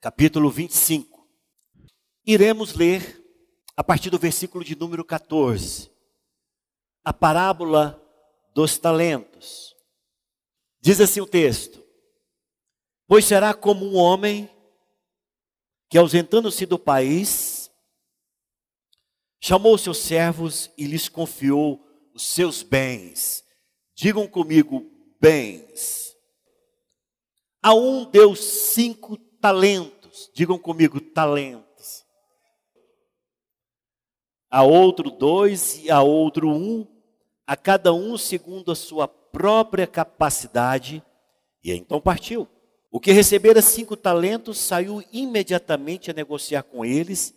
capítulo 25. Iremos ler a partir do versículo de número 14, a parábola dos talentos. Diz assim o texto: Pois será como um homem que, ausentando-se do país, chamou seus servos e lhes confiou os seus bens. Digam comigo, bens. A um deu cinco talentos. Digam comigo, talentos. A outro dois e a outro um, a cada um segundo a sua própria capacidade, e então partiu. O que recebera cinco talentos saiu imediatamente a negociar com eles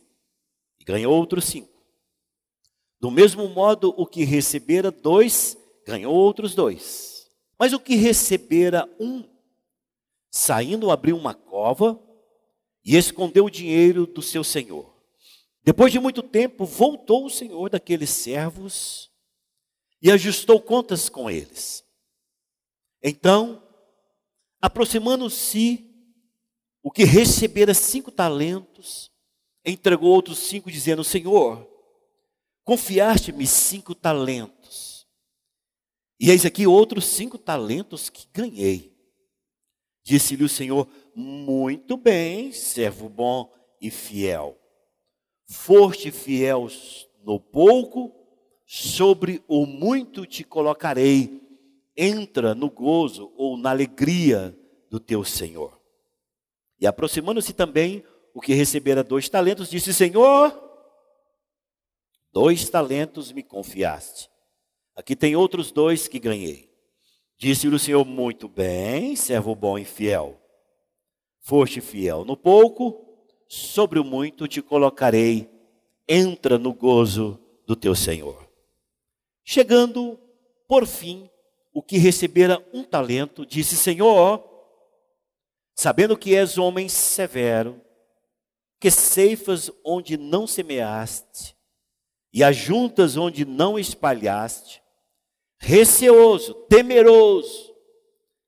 e ganhou outros cinco. Do mesmo modo, o que recebera dois ganhou outros dois. Mas o que recebera um saindo, abriu uma cova e escondeu o dinheiro do seu senhor. Depois de muito tempo, voltou o senhor daqueles servos e ajustou contas com eles. Então, aproximando-se, o que recebera cinco talentos, entregou outros cinco, dizendo: Senhor, confiaste-me cinco talentos, e eis aqui outros cinco talentos que ganhei. Disse-lhe o Senhor: Muito bem, servo bom e fiel. Foste fiel no pouco, sobre o muito te colocarei. Entra no gozo ou na alegria do teu Senhor. E aproximando-se também o que recebera dois talentos, disse: Senhor, dois talentos me confiaste. Aqui tem outros dois que ganhei. Disse-lhe o Senhor: Muito bem, servo bom e fiel. Foste fiel no pouco, sobre o muito te colocarei. Entra no gozo do teu Senhor. Chegando, por fim, o que recebera um talento, disse: Senhor, sabendo que és homem severo, que ceifas onde não semeaste, e ajuntas onde não espalhaste, receoso, temeroso,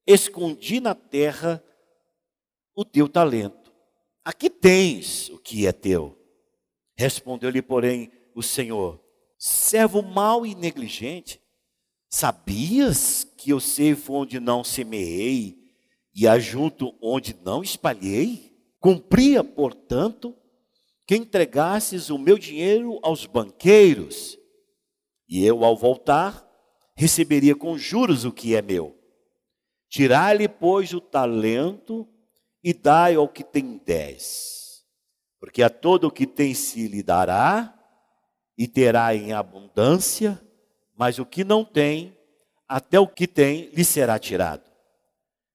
escondi na terra o teu talento. Aqui tens o que é teu. Respondeu-lhe, porém, o Senhor: servo mau e negligente, sabias que eu ceifo onde não semeei e ajunto onde não espalhei? Cumpria, portanto, que entregasses o meu dinheiro aos banqueiros, e eu, ao voltar, receberia com juros o que é meu. Tirai-lhe, pois, o talento e dai ao que tem dez. Porque a todo o que tem se lhe dará, e terá em abundância, mas o que não tem, até o que tem lhe será tirado.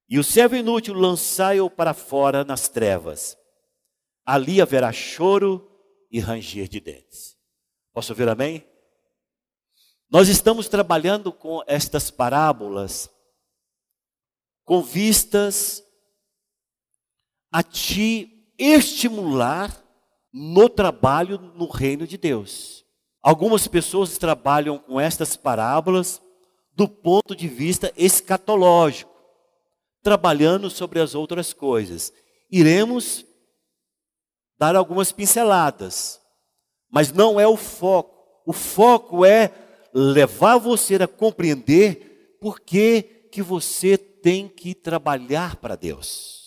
E o servo inútil lançai-o para fora nas trevas. Ali haverá choro e ranger de dentes. Posso ouvir amém? Nós estamos trabalhando com estas parábolas com vistas a te estimular no trabalho no reino de Deus. Algumas pessoas trabalham com estas parábolas do ponto de vista escatológico, trabalhando sobre as outras coisas. Iremos dar algumas pinceladas, mas não é o foco. O foco é levar você a compreender por que, que você tem que trabalhar para Deus.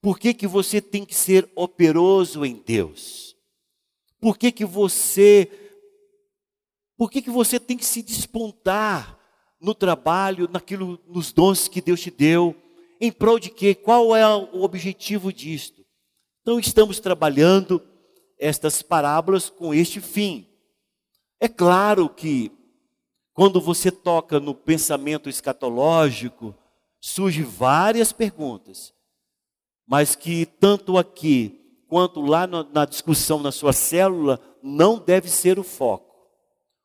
Por que, que você tem que ser operoso em Deus? Por que, que você por que, que você tem que se despontar no trabalho, naquilo, nos dons que Deus te deu? Em prol de quê? Qual é o objetivo disto? Então estamos trabalhando estas parábolas com este fim. É claro que quando você toca no pensamento escatológico, surgem várias perguntas. Mas que tanto aqui quanto lá na discussão na sua célula não deve ser o foco.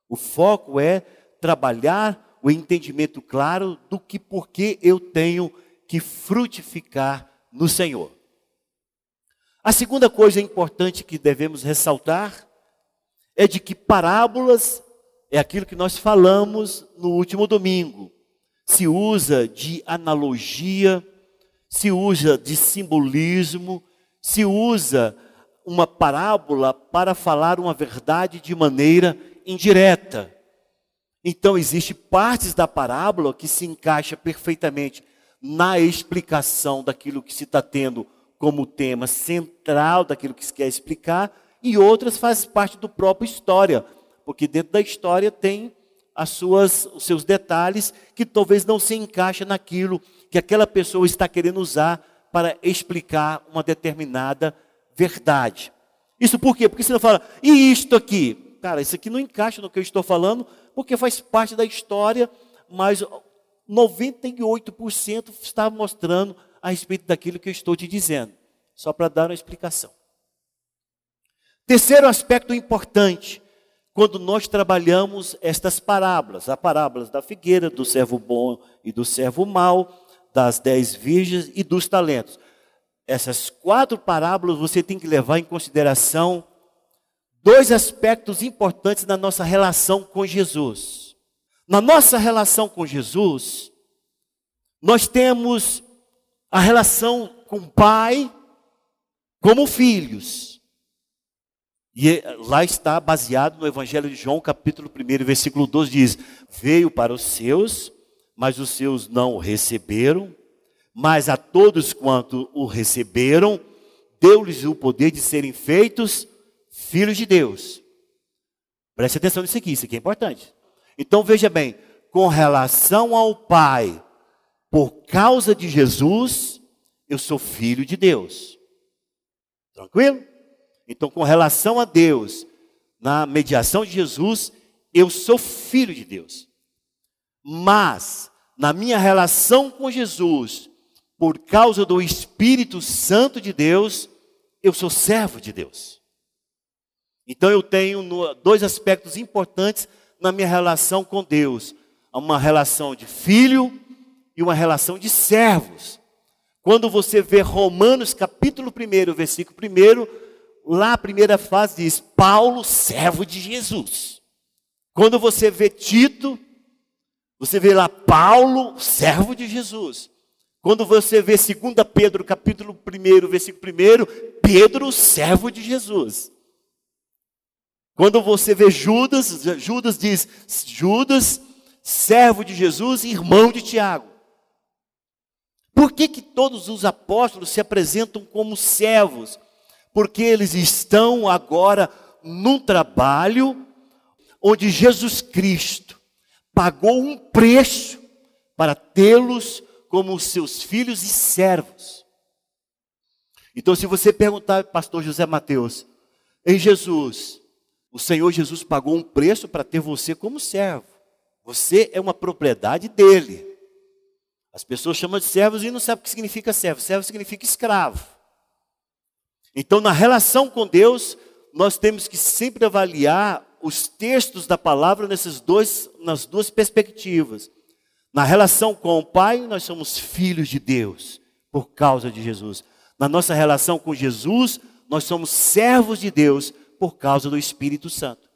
O foco é trabalhar o entendimento claro do que porque eu tenho que frutificar no Senhor. A segunda coisa importante que devemos ressaltar é de que parábolas é aquilo que nós falamos no último domingo. Se usa de analogia, se usa de simbolismo, se usa uma parábola para falar uma verdade de maneira indireta. Então, existe partes da parábola que se encaixa perfeitamente na explicação daquilo que se está tendo como tema central daquilo que se quer explicar, e outras fazem parte do próprio história, porque dentro da história tem as suas, os seus detalhes que talvez não se encaixa naquilo que aquela pessoa está querendo usar para explicar uma determinada verdade. Isso por quê? Porque você não fala, e isto aqui? Cara, isso aqui não encaixa no que eu estou falando, porque faz parte da história, mas 98% está mostrando a respeito daquilo que eu estou te dizendo. Só para dar uma explicação. Terceiro aspecto importante, quando nós trabalhamos estas parábolas, a parábolas da figueira, do servo bom e do servo mau, das dez virgens e dos talentos. Essas quatro parábolas você tem que levar em consideração dois aspectos importantes na nossa relação com Jesus. Na nossa relação com Jesus, nós temos a relação com o Pai como filhos. E lá está baseado no Evangelho de João, capítulo 1, versículo 12, diz: Veio para os seus, mas os seus não o receberam, mas a todos quanto o receberam, deu-lhes o poder de serem feitos filhos de Deus. Preste atenção nisso aqui, isso aqui é importante. Então veja bem, com relação ao Pai, por causa de Jesus, eu sou filho de Deus. Tranquilo? Então, com relação a Deus, na mediação de Jesus, eu sou filho de Deus. Mas, na minha relação com Jesus, por causa do Espírito Santo de Deus, eu sou servo de Deus. Então eu tenho dois aspectos importantes na minha relação com Deus: uma relação de filho e uma relação de servos. Quando você vê Romanos capítulo 1, versículo 1, lá a primeira frase diz: Paulo, servo de Jesus. Quando você vê Tito, você vê lá Paulo, servo de Jesus. Quando você vê 2 Pedro, capítulo 1, versículo 1, Pedro, servo de Jesus. Quando você vê Judas, Judas diz: Judas, servo de Jesus e irmão de Tiago. Por que, que todos os apóstolos se apresentam como servos? Porque eles estão agora num trabalho onde Jesus Cristo pagou um preço para tê-los como seus filhos e servos. Então, se você perguntar, pastor José Mateus, em Jesus, o Senhor Jesus pagou um preço para ter você como servo. Você é uma propriedade dele. As pessoas chamam de servos e não sabem o que significa servo. Servo significa escravo. Então, na relação com Deus, nós temos que sempre avaliar os textos da palavra nesses dois, nas duas perspectivas. Na relação com o Pai, nós somos filhos de Deus por causa de Jesus. Na nossa relação com Jesus, nós somos servos de Deus por causa do Espírito Santo.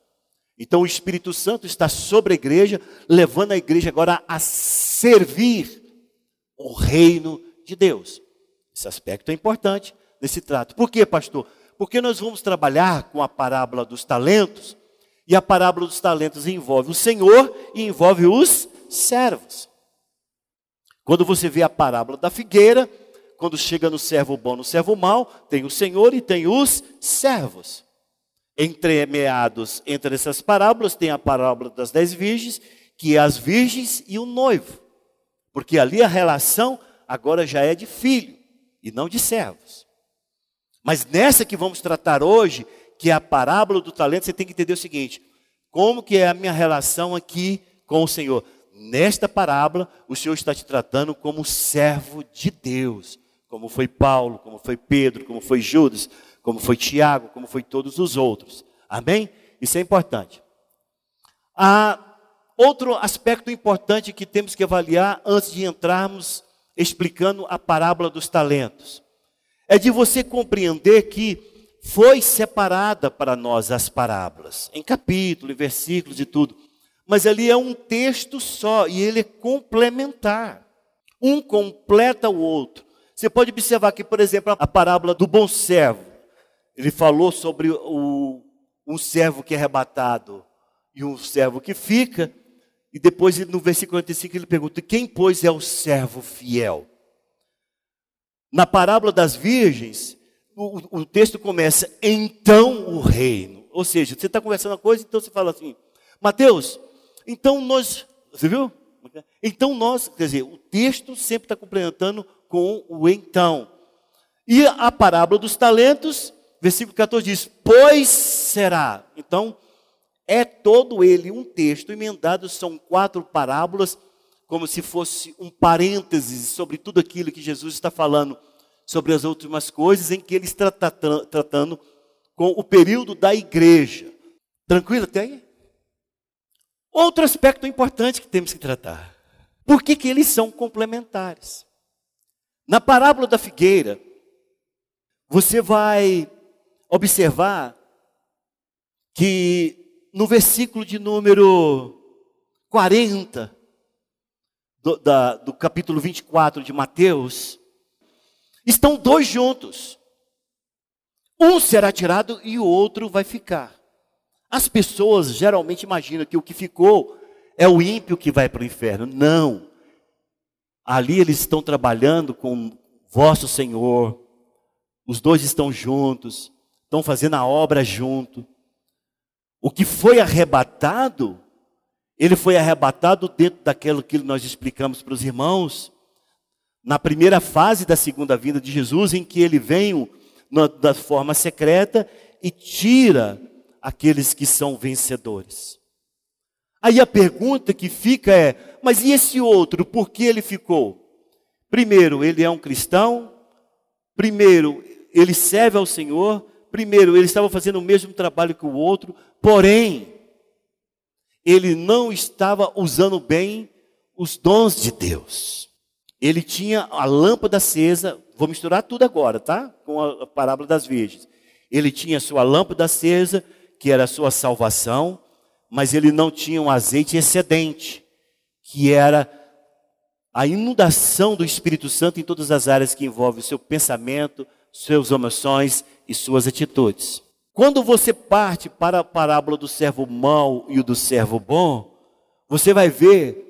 Então o Espírito Santo está sobre a igreja, levando a igreja agora a servir o reino de Deus. Esse aspecto é importante nesse trato. Por quê, pastor? Porque nós vamos trabalhar com a parábola dos talentos e a parábola dos talentos envolve o Senhor e envolve os servos. Quando você vê a parábola da figueira, quando chega no servo bom, no servo mau, tem o Senhor e tem os servos. Entremeados entre essas parábolas, tem a parábola das dez virgens, que é as virgens e o noivo. Porque ali a relação agora já é de filho e não de servos. Mas nessa que vamos tratar hoje, que é a parábola do talento, você tem que entender o seguinte: como que é a minha relação aqui com o Senhor? Nesta parábola, o Senhor está te tratando como servo de Deus, como foi Paulo, como foi Pedro, como foi Judas, como foi Tiago, como foi todos os outros. Amém? Isso é importante. Há outro aspecto importante que temos que avaliar antes de entrarmos explicando a parábola dos talentos. É de você compreender que foi separada para nós as parábolas, em capítulo, em versículos e tudo. Mas ali é um texto só e ele é complementar. Um completa o outro. Você pode observar que, por exemplo, a parábola do bom servo. Ele falou sobre o, um servo que é arrebatado e um servo que fica. E depois, no versículo 45, ele pergunta: Quem, pois, é o servo fiel? Na parábola das virgens, o, o texto começa: Então o reino. Ou seja, você está conversando uma coisa, então você fala assim: Mateus, então nós. Você viu? Então nós, quer dizer, o texto sempre está complementando com o então. E a parábola dos talentos, versículo 14 diz: Pois será. Então, é todo ele um texto emendado, são quatro parábolas, como se fosse um parênteses sobre tudo aquilo que Jesus está falando sobre as últimas coisas, em que ele está tratando com o período da igreja. Tranquilo até aí? Outro aspecto importante que temos que tratar. Por que, que eles são complementares? Na parábola da figueira, você vai observar que no versículo de número 40 do, da, do capítulo 24 de Mateus, estão dois juntos. Um será tirado e o outro vai ficar. As pessoas geralmente imaginam que o que ficou é o ímpio que vai para o inferno. Não. Ali eles estão trabalhando com vosso Senhor. Os dois estão juntos, estão fazendo a obra junto. O que foi arrebatado, ele foi arrebatado dentro daquilo que nós explicamos para os irmãos, na primeira fase da segunda vinda de Jesus, em que ele vem da forma secreta e tira aqueles que são vencedores. Aí a pergunta que fica é: mas e esse outro, por que ele ficou? Primeiro, ele é um cristão. Primeiro, ele serve ao Senhor. Primeiro, ele estava fazendo o mesmo trabalho que o outro, porém, ele não estava usando bem os dons de Deus. Ele tinha a lâmpada acesa, vou misturar tudo agora, tá? Com a parábola das virgens. Ele tinha sua lâmpada acesa, que era a sua salvação, mas ele não tinha um azeite excedente, que era a inundação do Espírito Santo em todas as áreas que envolvem o seu pensamento, suas emoções e suas atitudes. Quando você parte para a parábola do servo mau e o do servo bom, você vai ver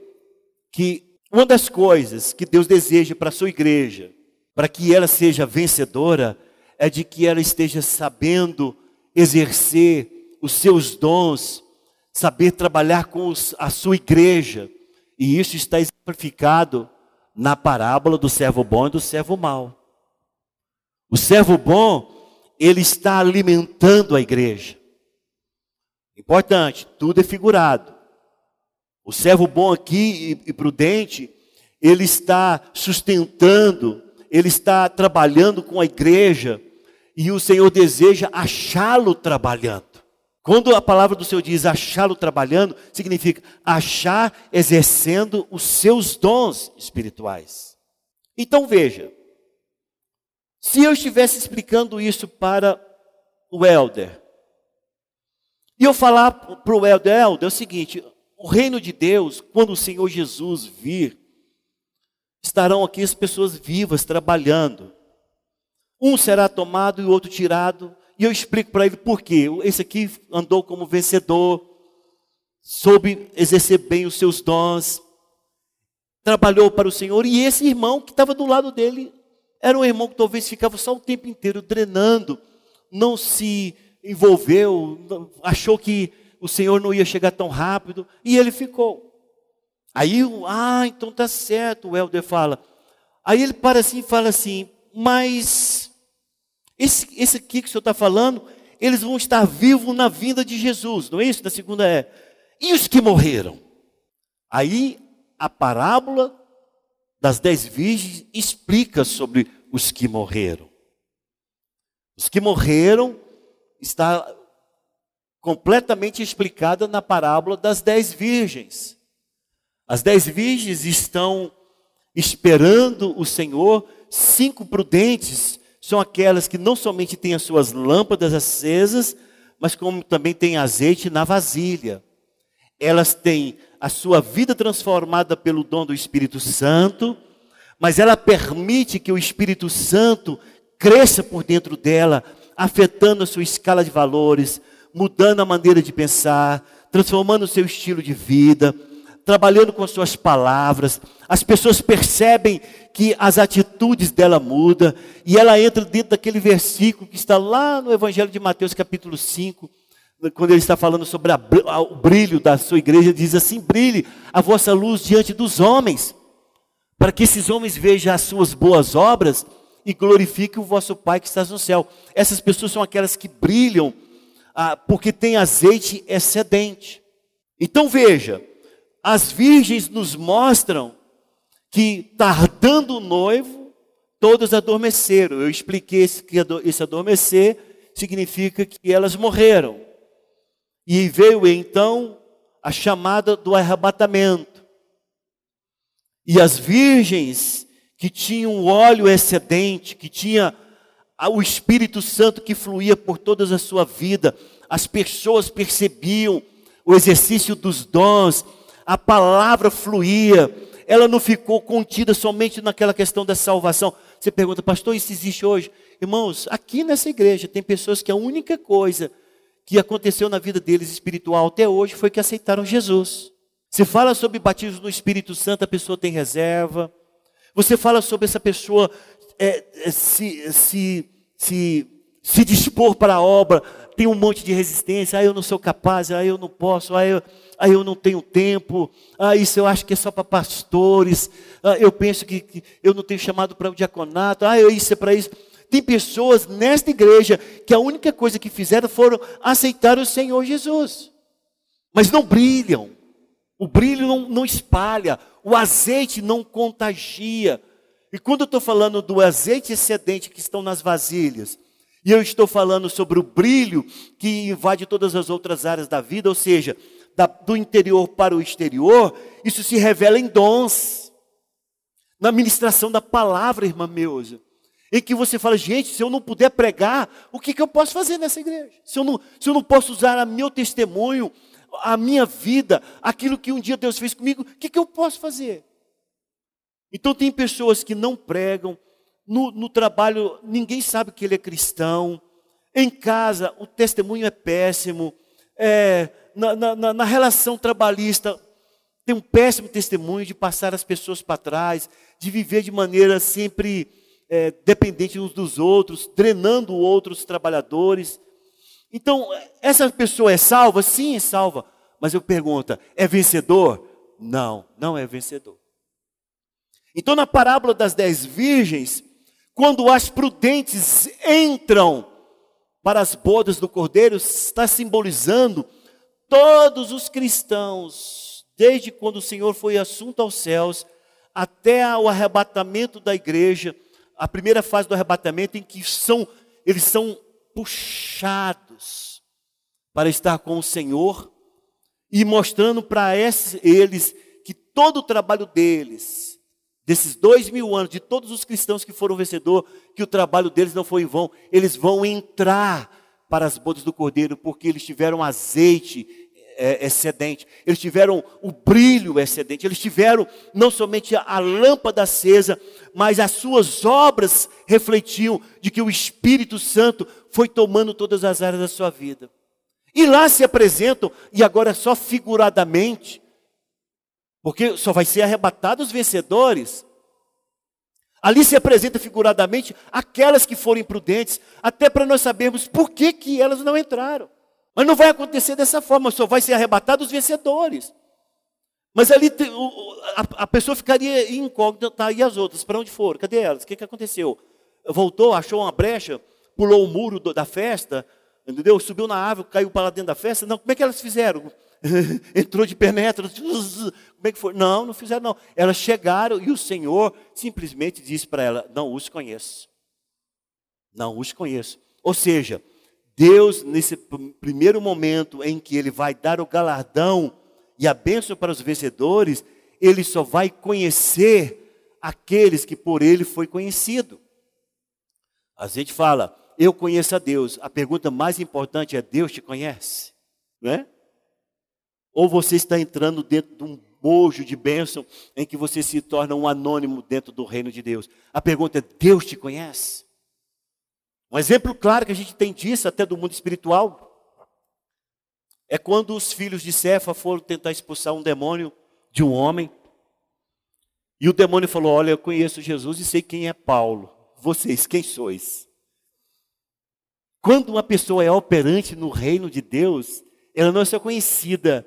que uma das coisas que Deus deseja para a sua igreja, para que ela seja vencedora, é de que ela esteja sabendo exercer os seus dons saber trabalhar com os, a sua igreja. E isso está exemplificado na parábola do servo bom e do servo mau. O servo bom, ele está alimentando a igreja. Importante, tudo é figurado. O servo bom aqui e, prudente, ele está sustentando, ele está trabalhando com a igreja, e o Senhor deseja achá-lo trabalhando. Quando a palavra do Senhor diz achá-lo trabalhando, significa achar exercendo os seus dons espirituais. Então veja, se eu estivesse explicando isso para o Elder, e eu falar para o Elder, é o seguinte: o reino de Deus, quando o Senhor Jesus vir, estarão aqui as pessoas vivas trabalhando. Um será tomado e o outro tirado e eu explico para ele por quê. Esse aqui andou como vencedor, soube exercer bem os seus dons, trabalhou para o Senhor. E esse irmão que estava do lado dele era um irmão que talvez ficava só o tempo inteiro drenando, não se envolveu, achou que o Senhor não ia chegar tão rápido, e ele ficou. Aí, ah, então tá certo, o Helder fala. Aí ele para assim e fala assim, mas esse, esse aqui que o senhor está falando, eles vão estar vivos na vinda de Jesus, não é isso? Na segunda é. E os que morreram? Aí a parábola das dez virgens explica sobre os que morreram. Os que morreram está completamente explicada na parábola das dez virgens. As dez virgens estão esperando o Senhor, cinco prudentes são aquelas que não somente têm as suas lâmpadas acesas, mas como também têm azeite na vasilha. Elas têm a sua vida transformada pelo dom do Espírito Santo, mas ela permite que o Espírito Santo cresça por dentro dela, afetando a sua escala de valores, mudando a maneira de pensar, transformando o seu estilo de vida, trabalhando com as suas palavras. As pessoas percebem que as atitudes dela mudam e ela entra dentro daquele versículo que está lá no Evangelho de Mateus, capítulo 5, quando ele está falando sobre a, o brilho da sua igreja, diz assim: brilhe a vossa luz diante dos homens, para que esses homens vejam as suas boas obras e glorifiquem o vosso Pai que está no céu. Essas pessoas são aquelas que brilham ah, porque tem azeite excedente. Então veja, as virgens nos mostram que tardando o noivo, todas adormeceram. Eu expliquei que esse adormecer significa que elas morreram. E veio então a chamada do arrebatamento. E as virgens que tinham óleo excedente, que tinha o Espírito Santo que fluía por toda a sua vida, as pessoas percebiam o exercício dos dons, a palavra fluía, ela não ficou contida somente naquela questão da salvação. Você pergunta, pastor, isso existe hoje? Irmãos, aqui nessa igreja tem pessoas que a única coisa que aconteceu na vida deles espiritual até hoje foi que aceitaram Jesus. Você fala sobre batismo no Espírito Santo, a pessoa tem reserva. Você fala sobre essa pessoa é, é, se, se, se, se dispor para a obra, tem um monte de resistência. Ah, eu não sou capaz, ah, eu não posso, ah, eu, eu não tenho tempo, ah, isso eu acho que é só para pastores, eu penso que, que eu não tenho chamado para o diaconato, ah, isso é para isso. Tem pessoas nesta igreja que a única coisa que fizeram foram aceitar o Senhor Jesus, mas não brilham, o brilho não, não espalha, o azeite não contagia. E quando eu estou falando do azeite excedente que estão nas vasilhas, e eu estou falando sobre o brilho que invade todas as outras áreas da vida, ou seja, da, do interior para o exterior, isso se revela em dons. Na ministração da palavra, irmã Meusa. Em que você fala, gente, se eu não puder pregar, o que, que eu posso fazer nessa igreja? Se eu não, se eu não posso usar o meu testemunho, a minha vida, aquilo que um dia Deus fez comigo, o que, que eu posso fazer? Então tem pessoas que não pregam, no, no trabalho ninguém sabe que ele é cristão, em casa o testemunho é péssimo, é, na, na, na relação trabalhista tem um péssimo testemunho de passar as pessoas para trás, de viver de maneira sempre é, dependente uns dos outros, drenando outros trabalhadores. Então, essa pessoa é salva? Sim, é salva. Mas eu pergunto, é vencedor? Não, não é vencedor. Então, na parábola das dez virgens, quando as prudentes entram para as bodas do cordeiro, está simbolizando todos os cristãos, desde quando o Senhor foi assunto aos céus, até o arrebatamento da igreja, a primeira fase do arrebatamento, em que são, eles são puxados para estar com o Senhor e mostrando para eles que todo o trabalho deles, desses dois mil anos, de todos os cristãos que foram vencedor, que o trabalho deles não foi em vão, eles vão entrar para as bodas do Cordeiro, porque eles tiveram azeite é, excedente, eles tiveram o brilho excedente, eles tiveram não somente a lâmpada acesa, mas as suas obras refletiam de que o Espírito Santo foi tomando todas as áreas da sua vida. E lá se apresentam, e agora só figuradamente, porque só vai ser arrebatados os vencedores. Ali se apresenta figuradamente aquelas que foram imprudentes, até para nós sabermos por que, que elas não entraram. Mas não vai acontecer dessa forma, só vai ser arrebatado os vencedores. Mas ali a, pessoa ficaria incógnita, tá, e as outras, para onde foram? Cadê elas? O que, que aconteceu? Voltou, achou uma brecha, pulou o muro da festa, entendeu? Subiu na árvore, caiu para lá dentro da festa. Não, como é que elas fizeram? entrou de penetra. Como é que foi? Não, não fizeram não. Elas chegaram e o Senhor simplesmente disse para ela: Não os conheço. Não os conheço. Ou seja, Deus, nesse primeiro momento em que Ele vai dar o galardão e a bênção para os vencedores, Ele só vai conhecer aqueles que por Ele foi conhecido. A gente fala, eu conheço a Deus. A pergunta mais importante é: Deus te conhece? Não é? Ou você está entrando dentro de um bojo de bênção em que você se torna um anônimo dentro do reino de Deus? A pergunta é: Deus te conhece? Um exemplo claro que a gente tem disso até do mundo espiritual é quando os filhos de Cefa foram tentar expulsar um demônio de um homem. E o demônio falou: Olha, eu conheço Jesus e sei quem é Paulo. Vocês, quem sois? Quando uma pessoa é operante no reino de Deus, ela não é só conhecida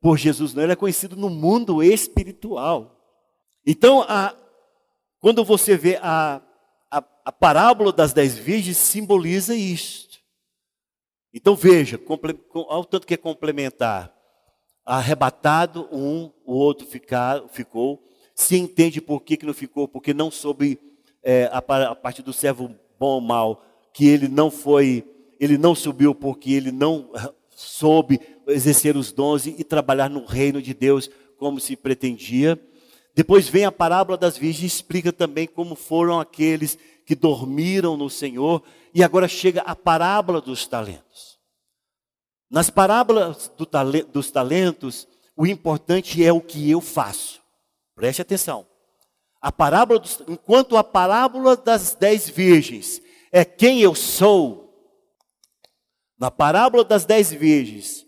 por Jesus, não, ela é conhecida no mundo espiritual. Então, a, quando você vê a, a, a parábola das dez virgens, simboliza isto. Então veja, ao tanto que é complementar. Arrebatado um, o outro ficar, ficou. Se entende por que, que não ficou, porque não soube é, a, a partir do servo bom ou mal que ele não foi, ele não subiu porque ele não soube exercer os dons e trabalhar no reino de Deus como se pretendia. Depois vem a parábola das virgens, explica também como foram aqueles que dormiram no Senhor, e agora chega a parábola dos talentos. Nas parábolas do dos talentos, o importante é o que eu faço. Preste atenção. A parábola dos, enquanto a parábola das dez virgens é quem eu sou. Na parábola das dez virgens,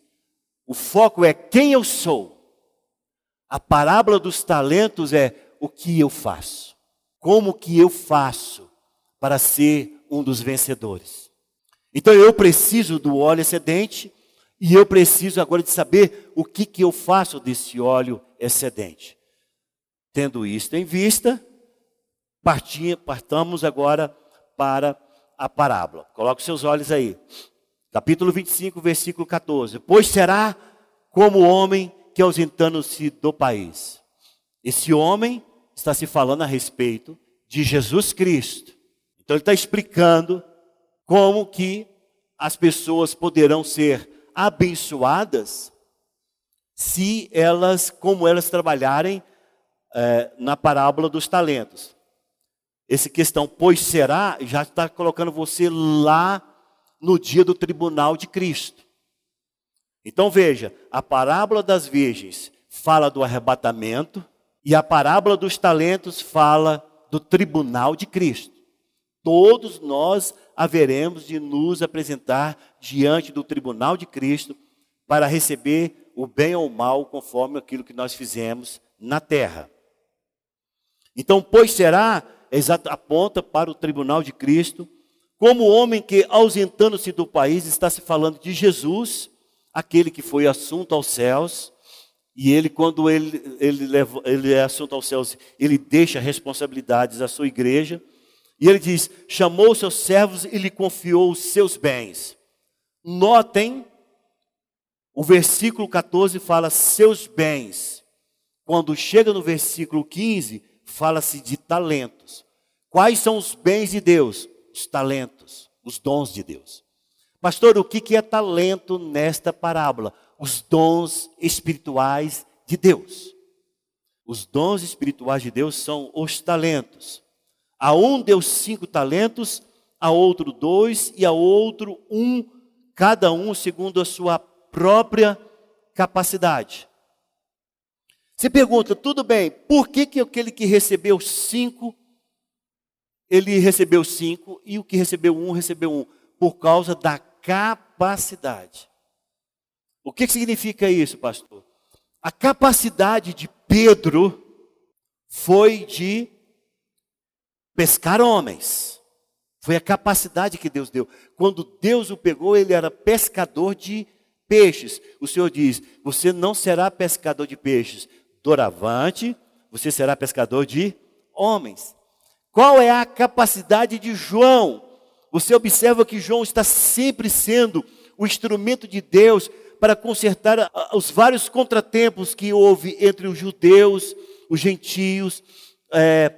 o foco é quem eu sou. A parábola dos talentos é o que eu faço. Como que eu faço para ser um dos vencedores. Então eu preciso do óleo excedente e eu preciso agora de saber o que, que eu faço desse óleo excedente. Tendo isto em vista, partamos agora para a parábola. Coloque seus olhos aí. Capítulo 25, versículo 14. Pois será como o homem que ausentando-se do país. Esse homem está se falando a respeito de Jesus Cristo. Então ele está explicando como que as pessoas poderão ser abençoadas se elas, como elas trabalharem é, na parábola dos talentos. Esse questão, pois será, já está colocando você lá no dia do tribunal de Cristo. Então veja, a parábola das virgens fala do arrebatamento e a parábola dos talentos fala do tribunal de Cristo. Todos nós haveremos de nos apresentar diante do tribunal de Cristo para receber o bem ou o mal conforme aquilo que nós fizemos na terra. Então, pois será aponta para o tribunal de Cristo, como homem que, ausentando-se do país, está se falando de Jesus, aquele que foi assunto aos céus, e ele, quando ele, ele, leva, ele é assunto aos céus, ele deixa responsabilidades à sua igreja, e ele diz: chamou seus servos e lhe confiou os seus bens. Notem, o versículo 14 fala seus bens. Quando chega no versículo 15, fala-se de talentos. Quais são os bens de Deus? Os talentos, os dons de Deus. Pastor, o que é talento nesta parábola? Os dons espirituais de Deus. Os dons espirituais de Deus são os talentos. A um deu cinco talentos, a outro dois e a outro um, cada um segundo a sua própria capacidade. Você pergunta, tudo bem, por que, que aquele que recebeu cinco, ele recebeu cinco, e o que recebeu um, recebeu um? Por causa da capacidade. O que, significa isso, pastor? A capacidade de Pedro foi de pescar homens. Foi a capacidade que Deus deu. Quando Deus o pegou, ele era pescador de peixes. O Senhor diz: Você não será pescador de peixes, doravante, você será pescador de homens. Qual é a capacidade de João? Você observa que João está sempre sendo o instrumento de Deus para consertar os vários contratempos que houve entre os judeus, os gentios, é,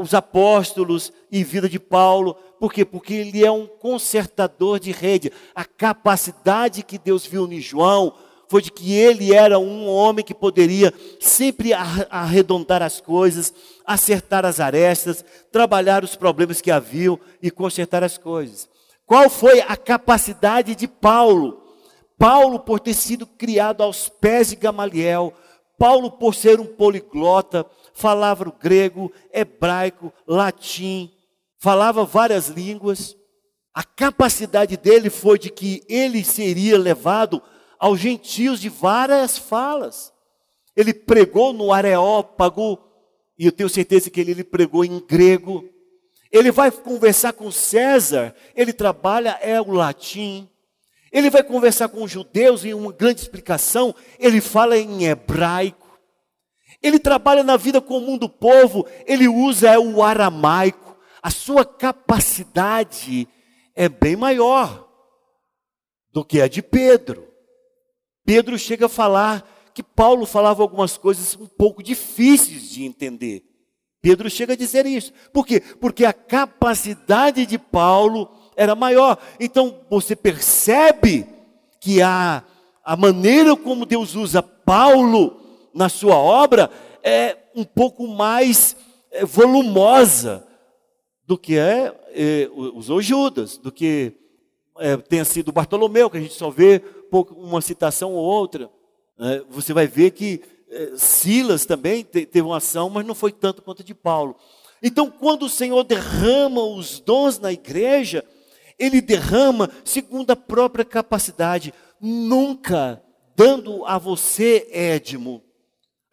os apóstolos e vida de Paulo. Por quê? Porque ele é um consertador de rede. A capacidade que Deus viu em João foi de que ele era um homem que poderia sempre arredondar as coisas, acertar as arestas, trabalhar os problemas que haviam e consertar as coisas. Qual foi a capacidade de Paulo? Paulo, por ter sido criado aos pés de Gamaliel, Paulo, por ser um poliglota, falava o grego, hebraico, latim, falava várias línguas. A capacidade dele foi de que ele seria levado aos gentios de várias falas. Ele pregou no Areópago, e eu tenho certeza que ele, ele pregou em grego, ele vai conversar com César, ele trabalha é o latim. Ele vai conversar com os judeus em uma grande explicação, ele fala em hebraico. Ele trabalha na vida comum do povo, ele usa é o aramaico. A sua capacidade é bem maior do que a de Pedro. Pedro chega a falar que Paulo falava algumas coisas um pouco difíceis de entender. Pedro chega a dizer isso. Por quê? Porque a capacidade de Paulo era maior. Então você percebe que a, a maneira como Deus usa Paulo na sua obra é um pouco mais é, volumosa do que é, é usou Judas, do que é, tenha sido Bartolomeu, que a gente só vê uma citação ou outra. É, você vai ver que é, Silas também teve uma ação, mas não foi tanto quanto de Paulo. Então, quando o Senhor derrama os dons na igreja, Ele derrama segundo a própria capacidade, nunca dando a você, Édimo,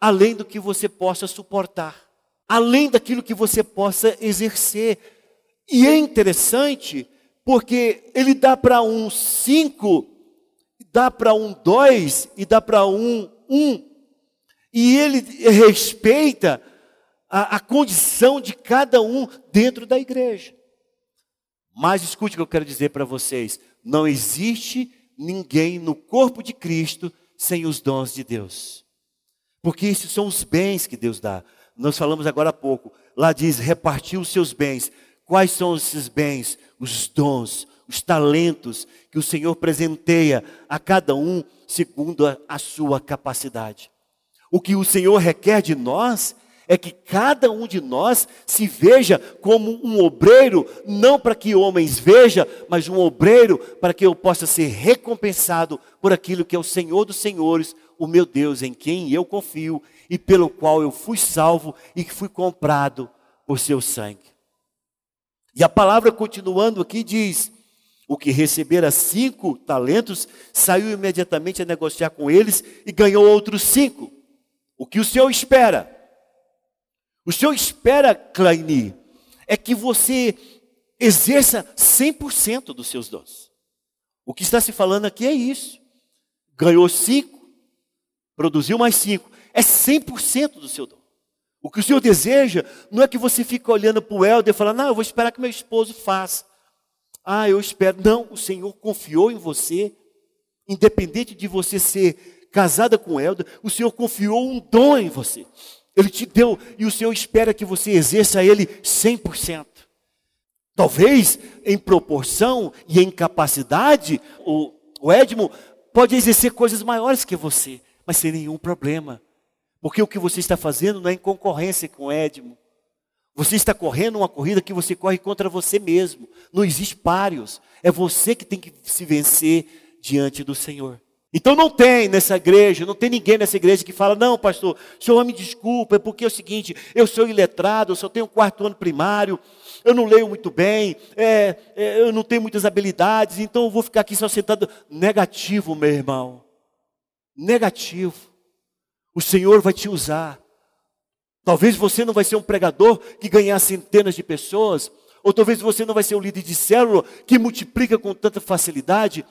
além do que você possa suportar, além daquilo que você possa exercer. E é interessante, porque Ele dá para um cinco, dá para um dois e dá para um um. E ele respeita a, a condição de cada um dentro da igreja. Mas escute o que eu quero dizer para vocês: não existe ninguém no corpo de Cristo sem os dons de Deus. Porque esses são os bens que Deus dá. Nós falamos agora há pouco. Lá diz: repartiu os seus bens. Quais são esses bens? Os dons, os talentos que o Senhor presenteia a cada um segundo a, a sua capacidade. O que o Senhor requer de nós é que cada um de nós se veja como um obreiro, não para que homens vejam, mas um obreiro para que eu possa ser recompensado por aquilo que é o Senhor dos Senhores, o meu Deus, em quem eu confio e pelo qual eu fui salvo e que fui comprado por seu sangue. E a palavra continuando aqui diz: o que recebera cinco talentos saiu imediatamente a negociar com eles e ganhou outros cinco. O que o Senhor espera? O Senhor espera, Claini, é que você exerça 100% dos seus dons. O que está se falando aqui é isso. Ganhou cinco, produziu mais cinco. É 100% do seu dom. O que o Senhor deseja não é que você fique olhando para o Helder e falando, não, eu vou esperar que meu esposo faça. Ah, eu espero. Não, o Senhor confiou em você, independente de você ser casada com Helder, o Senhor confiou um dom em você. Ele te deu e o Senhor espera que você exerça ele 100%. Talvez em proporção e em capacidade, o, o Edmo pode exercer coisas maiores que você, mas sem nenhum problema. Porque o que você está fazendo não é em concorrência com o Edmo. Você está correndo uma corrida que você corre contra você mesmo. Não existe páreos. É você que tem que se vencer diante do Senhor. Então não tem nessa igreja, não tem ninguém nessa igreja que fala, não, pastor, senhor me desculpa, é porque é o seguinte, eu sou iletrado, eu só tenho quarto ano primário, eu não leio muito bem, é, é, eu não tenho muitas habilidades, então eu vou ficar aqui só sentado. Negativo, meu irmão. Negativo. O Senhor vai te usar. Talvez você não vai ser um pregador que ganhar centenas de pessoas, ou talvez você não vai ser um líder de célula que multiplica com tanta facilidade,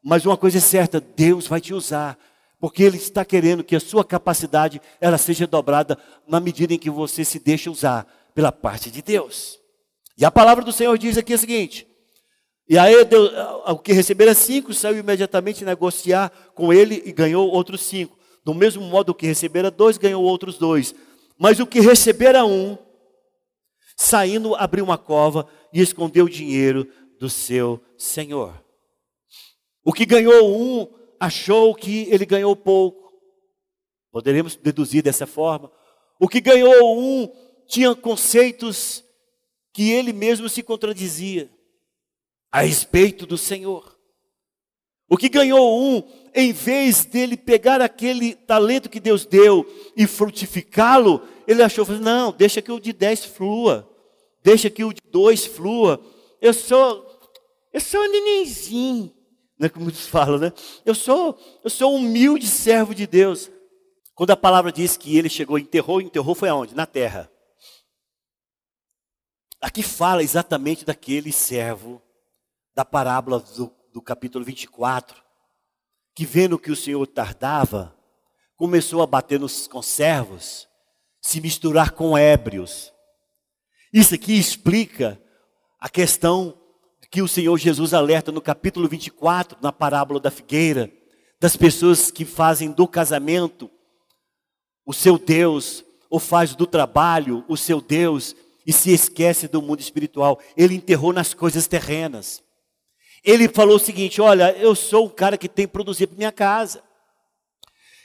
mas uma coisa é certa, Deus vai te usar, porque Ele está querendo que a sua capacidade ela seja dobrada na medida em que você se deixa usar pela parte de Deus. E a palavra do Senhor diz aqui o seguinte: E aí o que recebera cinco saiu imediatamente negociar com ele e ganhou outros cinco. Do mesmo modo que recebera dois ganhou outros dois. Mas o que recebera um, saindo abriu uma cova e escondeu o dinheiro do seu senhor. O que ganhou um achou que ele ganhou pouco. Poderíamos deduzir dessa forma. O que ganhou um tinha conceitos que ele mesmo se contradizia a respeito do Senhor. O que ganhou um, em vez dele pegar aquele talento que Deus deu e frutificá-lo, ele achou, não, deixa que o de 10 flua, deixa que o de 2 flua. Eu sou, eu sou um nenenzinho, né, como muitos falam, né? Eu sou, eu sou um humilde servo de Deus. Quando a palavra diz que ele chegou enterrou, enterrou foi aonde? Na terra. Aqui fala exatamente daquele servo da parábola do, do capítulo 24, que vendo que o Senhor tardava, começou a bater nos conservos, se misturar com ébrios. Isso aqui explica a questão que o Senhor Jesus alerta no capítulo 24, na parábola da figueira, das pessoas que fazem do casamento o seu Deus, ou faz do trabalho o seu Deus, e se esquece do mundo espiritual. Ele enterrou nas coisas terrenas ele falou o seguinte: Olha, eu sou um cara que tem que produzir para minha casa.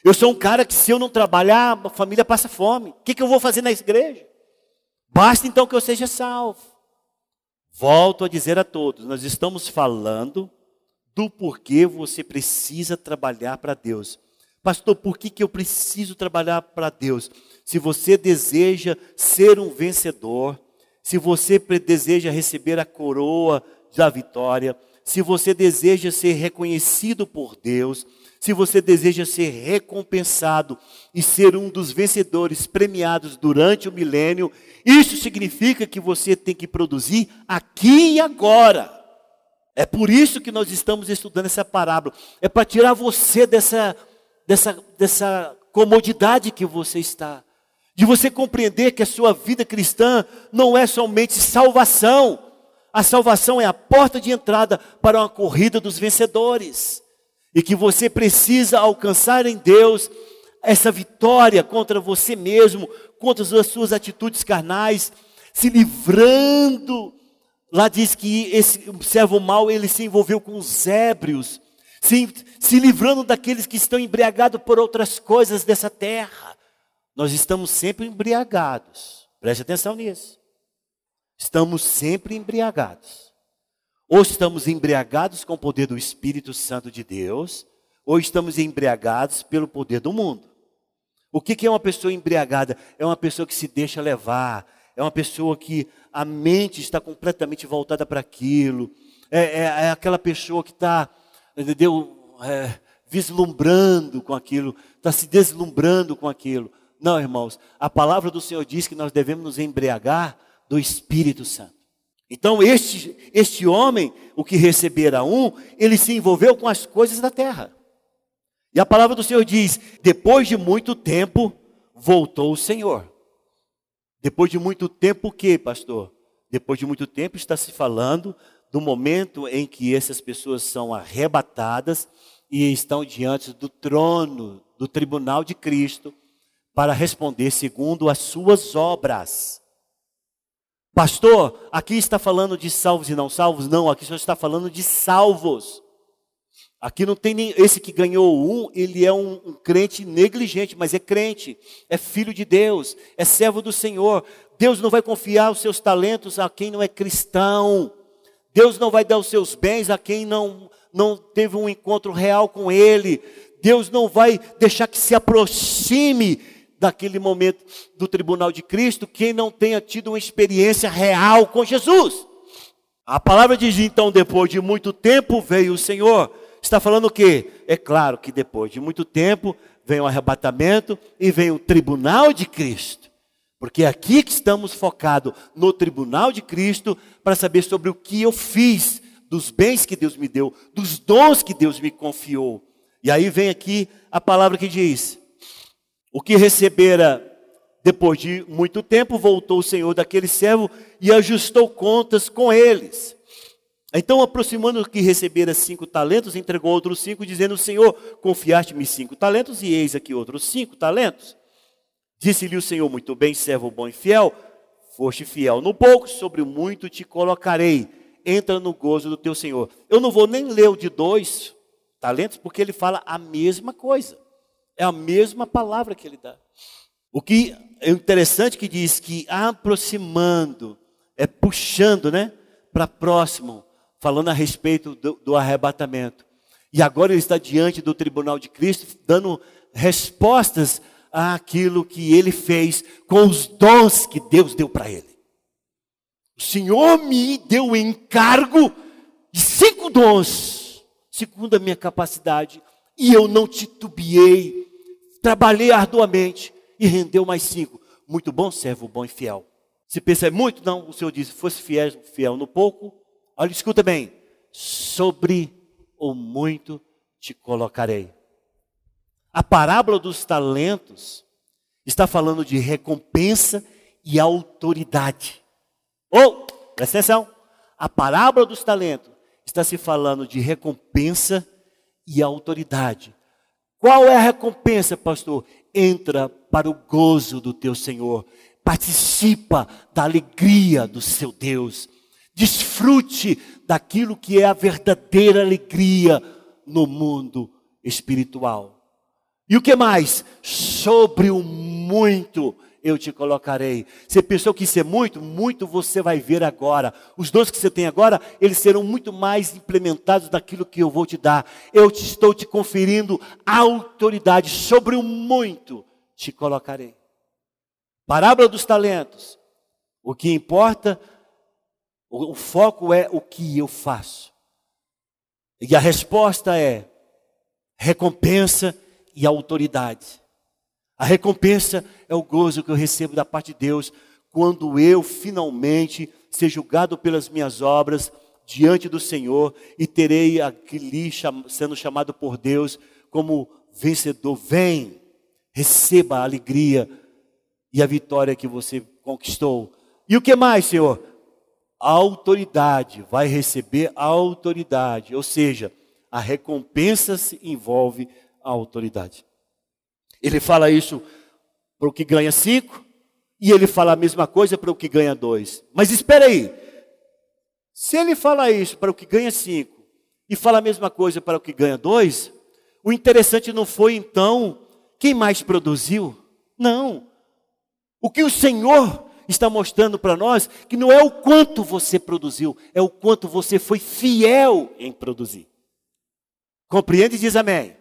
Eu sou um cara que, se eu não trabalhar, a família passa fome. O que, que eu vou fazer na igreja? Basta então que eu seja salvo. Volto a dizer a todos: nós estamos falando do porquê você precisa trabalhar para Deus. Pastor, por que, que eu preciso trabalhar para Deus? Se você deseja ser um vencedor, se você deseja receber a coroa da vitória, se você deseja ser reconhecido por Deus, se você deseja ser recompensado e ser um dos vencedores premiados durante o milênio, isso significa que você tem que produzir aqui e agora. É por isso que nós estamos estudando essa parábola. É para tirar você dessa, dessa, dessa comodidade que você está. De você compreender que a sua vida cristã não é somente salvação a salvação é a porta de entrada para uma corrida dos vencedores. E que você precisa alcançar em Deus essa vitória contra você mesmo, contra as suas atitudes carnais, se livrando. Lá diz que esse servo mau ele se envolveu com os ébrios, se, se livrando daqueles que estão embriagados por outras coisas dessa terra. Nós estamos sempre embriagados. Preste atenção nisso estamos sempre embriagados. Ou estamos embriagados com o poder do Espírito Santo de Deus, ou estamos embriagados pelo poder do mundo. O que é uma pessoa embriagada? É uma pessoa que se deixa levar, é uma pessoa que a mente está completamente voltada para aquilo, é, é, é, aquela pessoa que está, entendeu, é, vislumbrando com aquilo, está se deslumbrando com aquilo. Não, irmãos, a palavra do Senhor diz que nós devemos nos embriagar do Espírito Santo. Então, este, este homem, o que recebera um, ele se envolveu com as coisas da terra. E a palavra do Senhor diz: depois de muito tempo, voltou o Senhor. Depois de muito tempo, o que, pastor? Depois de muito tempo, está se falando do momento em que essas pessoas são arrebatadas e estão diante do trono, do tribunal de Cristo, para responder segundo as suas obras. Pastor, aqui está falando de salvos e não salvos? Não, aqui só está falando de salvos. Aqui não tem nem. Esse que ganhou um, ele é um, um, crente negligente, mas é crente, é filho de Deus, é servo do Senhor. Deus não vai confiar os seus talentos a quem não é cristão. Deus não vai dar os seus bens a quem não, não teve um encontro real com Ele. Deus não vai deixar que se aproxime daquele momento do tribunal de Cristo quem não tenha tido uma experiência real com Jesus. A palavra diz então, depois de muito tempo veio o Senhor. Está falando o quê? É claro que depois de muito tempo vem o arrebatamento e vem o tribunal de Cristo. Porque é aqui que estamos focados no tribunal de Cristo para saber sobre o que eu fiz, dos bens que Deus me deu, dos dons que Deus me confiou. E aí vem aqui a palavra que diz: o que recebera depois de muito tempo, voltou o senhor daquele servo e ajustou contas com eles. Então, aproximando que recebera cinco talentos, entregou outros cinco, dizendo: Senhor, confiaste-me cinco talentos, e eis aqui outros cinco talentos. Disse-lhe o Senhor: Muito bem, servo bom e fiel, foste fiel no pouco, sobre o muito te colocarei. Entra no gozo do teu Senhor. Eu não vou nem ler o de dois talentos, porque ele fala a mesma coisa. É a mesma palavra que ele dá. O que é interessante que diz que aproximando, é puxando, né? Para próximo, falando a respeito do, do arrebatamento. E agora ele está diante do tribunal de Cristo, dando respostas àquilo que ele fez com os dons que Deus deu para ele. O Senhor me deu o encargo de cinco dons, segundo a minha capacidade, e eu não titubeei, trabalhei arduamente e rendeu mais cinco. Muito bom, servo bom e fiel. Se pensa muito, não, o Senhor disse, fosse fiel, fiel no pouco, olha, escuta bem, sobre o muito te colocarei. A parábola dos talentos está falando de recompensa e autoridade. Ou, oh, presta atenção, a parábola dos talentos está se falando de recompensa e autoridade. Qual é a recompensa, pastor? Entra para o gozo do teu Senhor, participa da alegria do seu Deus, desfrute daquilo que é a verdadeira alegria no mundo espiritual. E o que mais? Sobre o muito eu te colocarei. Você pensou que isso é muito? Muito você vai ver agora. Os dons que você tem agora, eles serão muito mais implementados daquilo que eu vou te dar. Eu te estou te conferindo autoridade sobre o muito te colocarei. Parábola dos talentos. O que importa, o, o foco é o que eu faço. E a resposta é recompensa e autoridade. A recompensa é o gozo que eu recebo da parte de Deus quando eu finalmente ser julgado pelas minhas obras diante do Senhor e terei aquele sendo chamado por Deus como vencedor. Vem, receba a alegria e a vitória que você conquistou. E o que mais, Senhor? A autoridade, vai receber a autoridade, ou seja, a recompensa se envolve a autoridade. Ele fala isso para o que ganha cinco, e ele fala a mesma coisa para o que ganha dois. Mas espera aí, se ele fala isso para o que ganha cinco, e fala a mesma coisa para o que ganha dois, o interessante não foi então quem mais produziu? Não. O que o Senhor está mostrando para nós que não é o quanto você produziu, é o quanto você foi fiel em produzir. Compreende diz amém.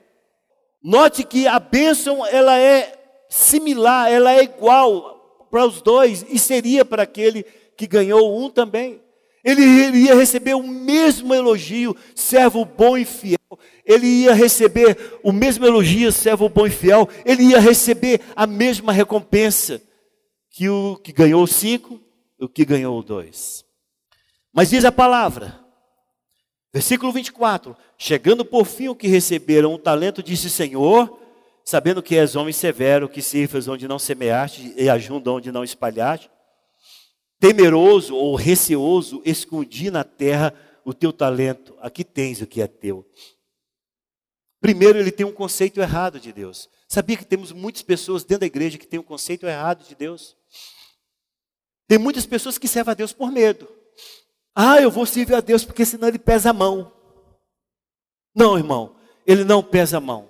Note que a bênção ela é similar, ela é igual para os dois e seria para aquele que ganhou um também. Ele iria receber o mesmo elogio, servo bom e fiel. Ele ia receber o mesmo elogio, servo bom e fiel. Ele ia receber a mesma recompensa que o que ganhou cinco, o que ganhou dois. Mas diz a palavra, versículo 24: Chegando por fim o que receberam um talento, disse: Senhor, sabendo que és homem severo, que cifras onde não semeaste e ajunta onde não espalhaste, temeroso ou receoso, escondi na terra o teu talento, aqui tens o que é teu. Primeiro, ele tem um conceito errado de Deus. Sabia que temos muitas pessoas dentro da igreja que têm um conceito errado de Deus? Tem muitas pessoas que servem a Deus por medo. Ah, eu vou servir a Deus porque senão ele pesa a mão. Não, irmão, ele não pesa a mão.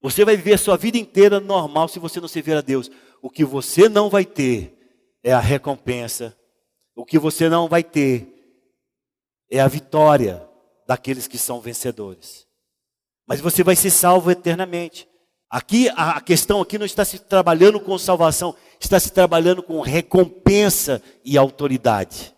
Você vai viver a sua vida inteira normal se você não servir a Deus. O que você não vai ter é a recompensa. O que você não vai ter é a vitória daqueles que são vencedores. Mas você vai ser salvo eternamente. Aqui a questão aqui não está se trabalhando com salvação, está se trabalhando com recompensa e autoridade.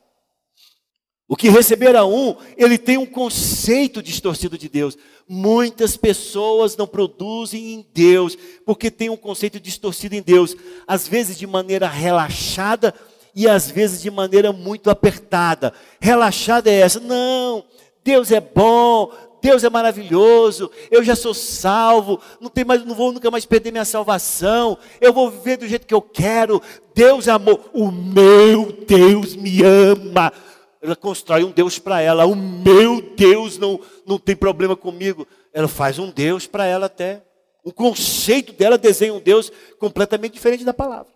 O que receberá um, ele tem um conceito distorcido de Deus. Muitas pessoas não produzem em Deus, porque tem um conceito distorcido em Deus, às vezes de maneira relaxada e às vezes de maneira muito apertada. Relaxada é essa, não, Deus é bom, Deus é maravilhoso, eu já sou salvo, não, tem mais, não vou nunca mais perder minha salvação, eu vou viver do jeito que eu quero, Deus é amor, o meu Deus me ama. Ela constrói um Deus para ela. O meu Deus não, não tem problema comigo. Ela faz um Deus para ela até. O conceito dela desenha um Deus completamente diferente da palavra.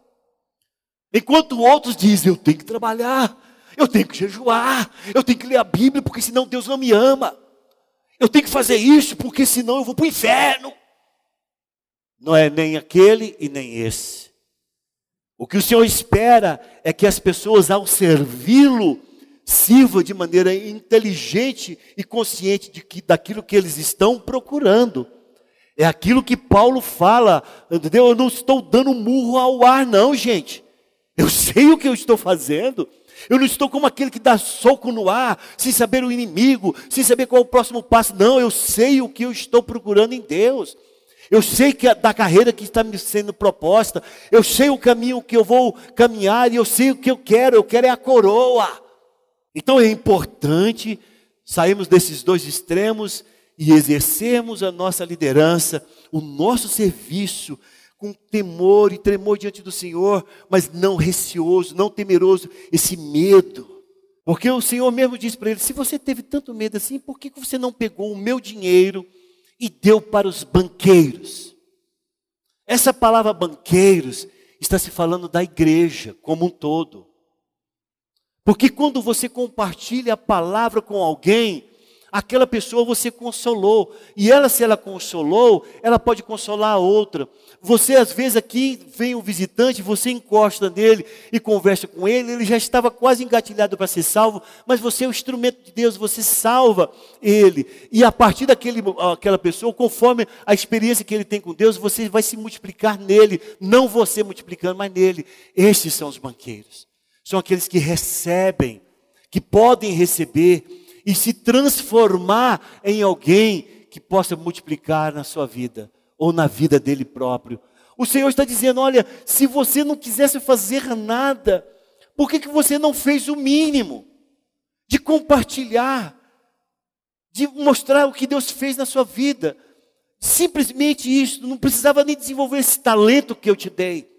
Enquanto outros dizem, eu tenho que trabalhar, eu tenho que jejuar, eu tenho que ler a Bíblia, porque senão Deus não me ama. Eu tenho que fazer isso, porque senão eu vou para o inferno. Não é nem aquele e nem esse. O que o Senhor espera é que as pessoas, ao servi-lo, sirvam de maneira inteligente e consciente de que, daquilo que eles estão procurando. É aquilo que Paulo fala, entendeu? Eu não estou dando murro ao ar, não, gente. Eu sei o que eu estou fazendo. Eu não estou como aquele que dá soco no ar, sem saber o inimigo, sem saber qual é o próximo passo. Não, eu sei o que eu estou procurando em Deus. Eu sei que da carreira que está me sendo proposta, eu sei o caminho que eu vou caminhar e eu sei o que eu quero, eu quero é a coroa. Então é importante sairmos desses dois extremos e exercermos a nossa liderança, o nosso serviço com temor e tremor diante do Senhor, mas não receoso, não temeroso, esse medo. Porque o Senhor mesmo disse para ele: se você teve tanto medo assim, por que você não pegou o meu dinheiro e deu para os banqueiros? Essa palavra banqueiros está se falando da igreja como um todo. Porque quando você compartilha a palavra com alguém, aquela pessoa você consolou. E ela, se ela consolou, ela pode consolar a outra. Você, às vezes, aqui vem um visitante, você encosta nele e conversa com ele, ele já estava quase engatilhado para ser salvo, mas você é o instrumento de Deus, você salva ele. E a partir daquele, aquela pessoa, conforme a experiência que ele tem com Deus, você vai se multiplicar nele, não você multiplicando, mas nele. Estes são os banqueiros. São aqueles que recebem, que podem receber e se transformar em alguém que possa multiplicar na sua vida ou na vida dele próprio. O Senhor está dizendo: olha, se você não quisesse fazer nada, por que, que você não fez o mínimo de compartilhar, de mostrar o que Deus fez na sua vida? Simplesmente isso, não precisava nem desenvolver esse talento que eu te dei,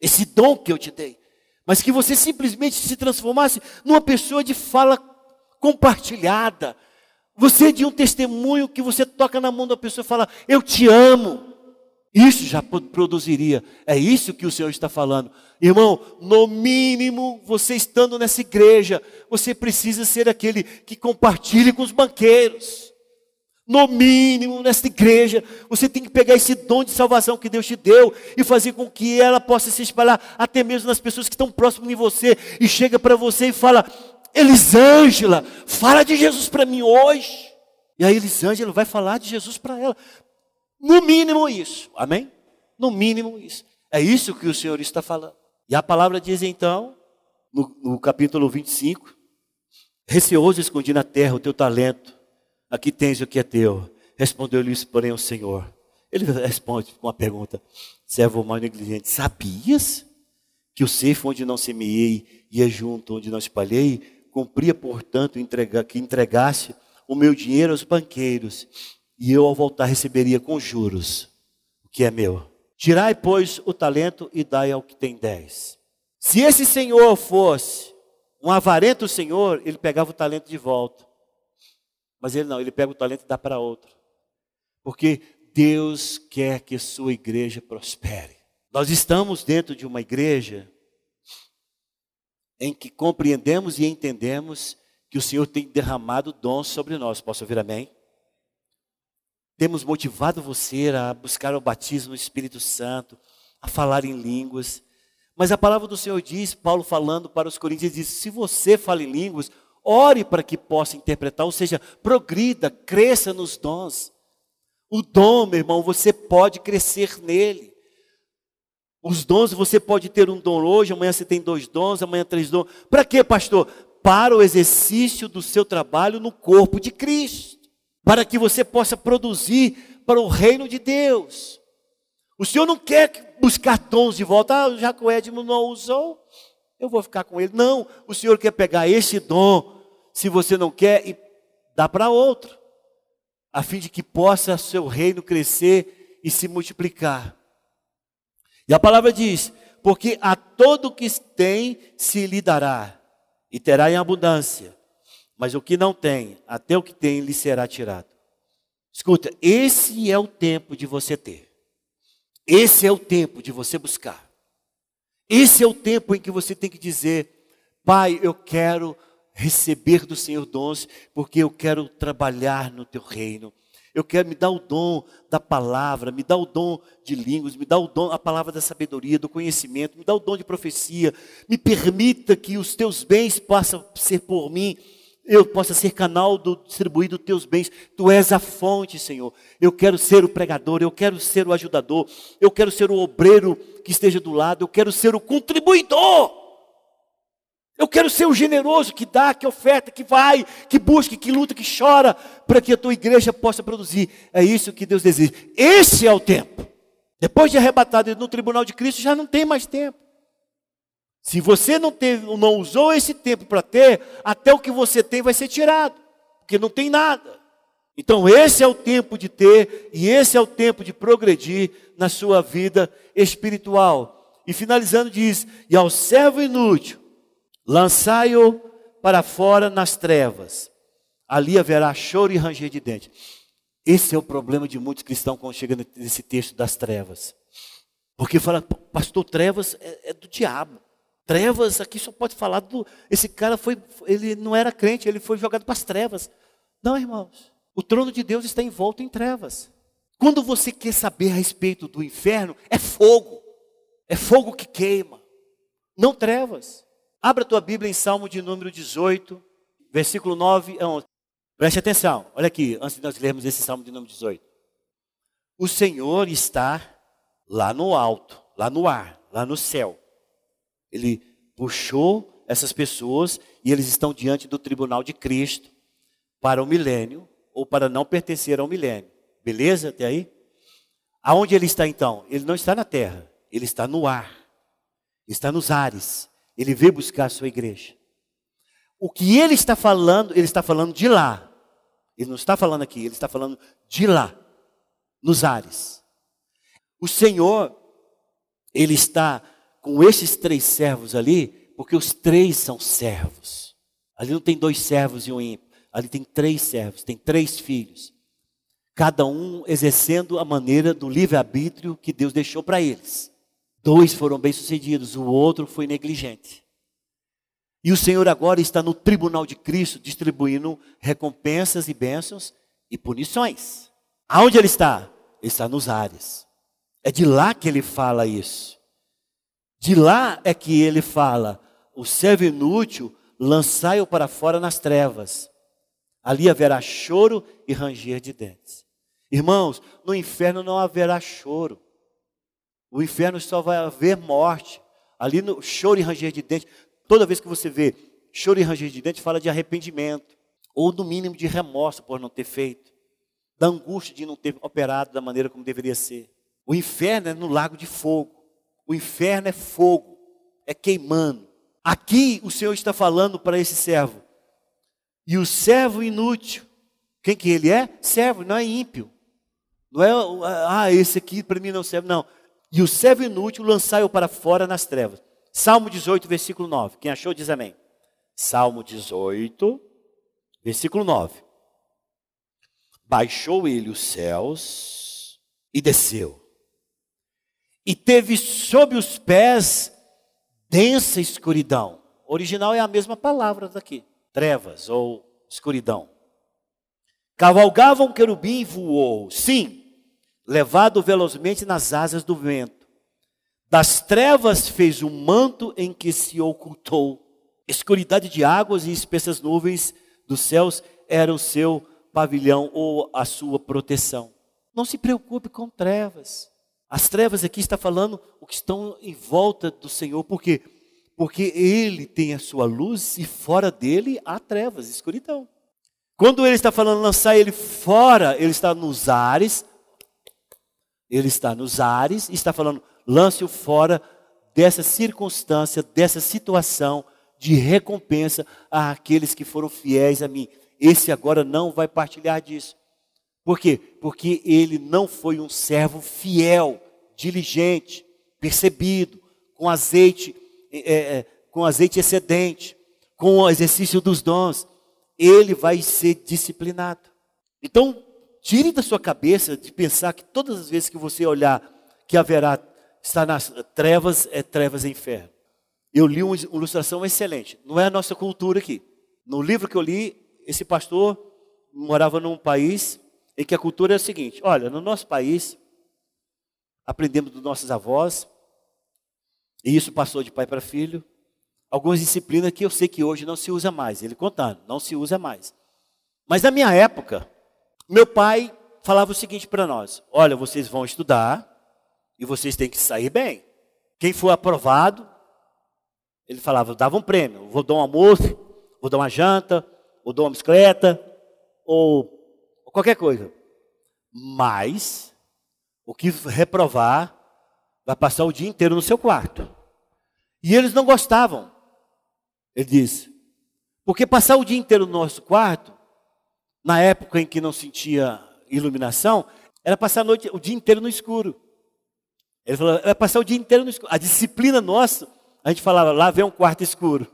esse dom que eu te dei, mas que você simplesmente se transformasse numa pessoa de fala compartilhada. Você de um testemunho que você toca na mão da pessoa e fala, eu te amo. Isso já produziria. É isso que o Senhor está falando. Irmão, no mínimo, você estando nessa igreja, você precisa ser aquele que compartilhe com os banqueiros. No mínimo, nessa igreja, você tem que pegar esse dom de salvação que Deus te deu e fazer com que ela possa se espalhar até mesmo nas pessoas que estão próximas de você e chega para você e fala: Elisângela, fala de Jesus para mim hoje. E aí Elisângela vai falar de Jesus para ela. No mínimo isso. Amém? No mínimo isso. É isso que o Senhor está falando. E a palavra diz então, no, no capítulo 25, receoso escondi na terra o teu talento, aqui tens o que é teu. Respondeu-lhes, porém, o Senhor. Ele responde com uma pergunta: servo mal negligente, sabias que o ceifo onde não semeei ia junto onde não espalhei? Cumpria, portanto, entregar, que entregasse o meu dinheiro aos banqueiros, e eu, ao voltar, receberia com juros o que é meu. Tirai, pois, o talento e dai ao que tem dez. Se esse senhor fosse um avarento senhor, ele pegava o talento de volta. Mas ele não, ele pega o talento e dá para outro. Porque Deus quer que sua igreja prospere. Nós estamos dentro de uma igreja em que compreendemos e entendemos que o Senhor tem derramado dons sobre nós. Posso ouvir amém? Temos motivado você a buscar o batismo no Espírito Santo, a falar em línguas. Mas a palavra do Senhor diz, Paulo falando para os coríntios, diz: se você fala em línguas, ore para que possa interpretar, ou seja, progrida, cresça nos dons. O dom, meu irmão, você pode crescer nele. Os dons, você pode ter um dom hoje, amanhã você tem dois dons, amanhã três dons. Para quê, pastor? Para o exercício do seu trabalho no corpo de Cristo. Para que você possa produzir para o reino de Deus. O Senhor não quer buscar dons de volta. Ah, o Edmo não usou, eu vou ficar com ele. Não, o Senhor quer pegar esse dom, se você não quer, e dar para outro. A fim de que possa seu reino crescer e se multiplicar. E a palavra diz: porque a todo que tem se lhe dará, e terá em abundância. Mas o que não tem, até o que tem lhe será tirado. Escuta, esse é o tempo de você ter. Esse é o tempo de você buscar. Esse é o tempo em que você tem que dizer: Pai, eu quero receber do Senhor dons, porque eu quero trabalhar no teu reino. Eu quero me dar o dom da palavra, me dá o dom de línguas, me dá o dom, a palavra da sabedoria, do conhecimento, me dá o dom de profecia. Me permita que os teus bens possam ser por mim, eu possa ser canal do distribuir dos teus bens. Tu és a fonte, Senhor. Eu quero ser o pregador, eu quero ser o ajudador, eu quero ser o obreiro que esteja do lado, eu quero ser o contribuidor. Eu quero ser o generoso que dá, que oferta, que vai, que busca, que luta, que chora, para que a tua igreja possa produzir. É isso que Deus deseja. Esse é o tempo. Depois de arrebatado no tribunal de Cristo, já não tem mais tempo. Se você não, teve, não usou esse tempo para ter, até o que você tem vai ser tirado, porque não tem nada. Então, esse é o tempo de ter, e esse é o tempo de progredir na sua vida espiritual. E finalizando, diz: E ao servo inútil, Lançai-o para fora nas trevas. Ali haverá choro e ranger de dentes. Esse é o problema de muitos cristãos quando chega nesse texto das trevas. Porque fala, pastor, trevas é, é do diabo. Trevas aqui só pode falar do. Esse cara foi, ele não era crente, ele foi jogado para as trevas. Não, irmãos. O trono de Deus está envolto em trevas. Quando você quer saber a respeito do inferno, é fogo. É fogo que queima, não trevas. Abra a tua Bíblia em Salmo de número 18, versículo 9 a 11. Preste atenção, olha aqui, antes de nós lermos esse Salmo de número 18. O Senhor está lá no alto, lá no ar, lá no céu. Ele puxou essas pessoas e eles estão diante do tribunal de Cristo para o milênio ou para não pertencer ao milênio. Beleza até aí? Aonde ele está então? Ele não está na terra, ele está no ar, está nos ares. Ele veio buscar a sua igreja. O que ele está falando, ele está falando de lá. Ele não está falando aqui, ele está falando de lá, nos ares. O Senhor, ele está com esses três servos ali, porque os três são servos. Ali não tem dois servos e um ímpio. Ali tem três servos, tem três filhos. Cada um exercendo a maneira do livre-arbítrio que Deus deixou para eles. Dois foram bem-sucedidos, o outro foi negligente. E o Senhor agora está no tribunal de Cristo distribuindo recompensas e bênçãos e punições. Aonde ele está? Ele está nos ares. É de lá que ele fala isso. De lá é que ele fala: o servo inútil, lançai-o para fora nas trevas. Ali haverá choro e ranger de dentes. Irmãos, no inferno não haverá choro. O inferno só vai haver morte. Ali no choro e ranger de dentes, toda vez que você vê choro e ranger de dentes, fala de arrependimento, ou no mínimo de remorso por não ter feito, da angústia de não ter operado da maneira como deveria ser. O inferno é no lago de fogo. O inferno é fogo, é queimando. Aqui o Senhor está falando para esse servo. E o servo inútil, quem que ele é? Servo, não é ímpio. Não é, ah, esse aqui para mim não serve, não e o servo inútil lançai-o para fora nas trevas. Salmo 18, versículo 9. Quem achou diz amém. Salmo 18, versículo 9. Baixou ele os céus e desceu. E teve sob os pés densa escuridão. O original é a mesma palavra daqui. Trevas ou escuridão. Cavalgava um querubim e voou. Sim, levado velozmente nas asas do vento. Das trevas fez um manto em que se ocultou. Escuridade de águas e espessas nuvens dos céus era o seu pavilhão ou a sua proteção. Não se preocupe com trevas. As trevas aqui está falando o que estão em volta do Senhor, por quê? Porque ele tem a sua luz e fora dele há trevas, escuridão. Quando ele está falando lançar ele fora, ele está nos ares, ele está nos ares e está falando: lance-o fora dessa circunstância, dessa situação de recompensa àqueles que foram fiéis a mim. Esse agora não vai partilhar disso. Por quê? Porque ele não foi um servo fiel, diligente, percebido, com azeite, é, é, com azeite excedente, com o exercício dos dons, ele vai ser disciplinado. Então, tire da sua cabeça de pensar que todas as vezes que você olhar que haverá, está nas trevas, é trevas e inferno. Eu li uma ilustração excelente. Não é a nossa cultura aqui. No livro que eu li, esse pastor morava num país em que a cultura é a seguinte: olha, no nosso país, aprendemos dos nossos avós, e isso passou de pai para filho. Algumas disciplinas que eu sei que hoje não se usa mais. Ele contando, não se usa mais. Mas na minha época, meu pai falava o seguinte para nós: olha, vocês vão estudar e vocês têm que sair bem. Quem for aprovado, ele falava, dava um prêmio, vou dar um almoço, vou dar uma janta, vou dar uma bicicleta, ou qualquer coisa. Mas, o que reprovar, vai passar o dia inteiro no seu quarto. E eles não gostavam. Ele disse, porque passar o dia inteiro no nosso quarto, na época em que não sentia iluminação, era passar a noite, o dia inteiro no escuro. Ele falou, era passar o dia inteiro no escuro. A disciplina nossa, a gente falava, lá vem um quarto escuro.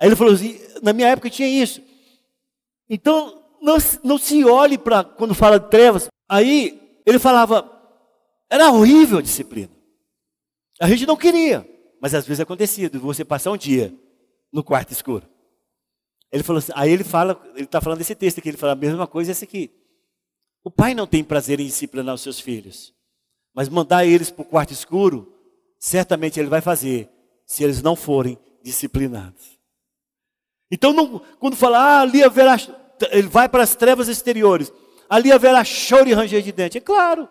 Aí ele falou assim, na minha época tinha isso. Então, não, não se olhe para quando fala de trevas. Aí ele falava, era horrível a disciplina. A gente não queria, mas às vezes acontecia, de você passar um dia no quarto escuro. Ele falou assim, aí ele fala, ele está falando desse texto aqui, ele fala a mesma coisa esse aqui. O pai não tem prazer em disciplinar os seus filhos, mas mandar eles para o quarto escuro, certamente ele vai fazer, se eles não forem disciplinados. Então, não, quando fala, ah, ali haverá, ele vai para as trevas exteriores, ali haverá choro e ranger de dente. É claro.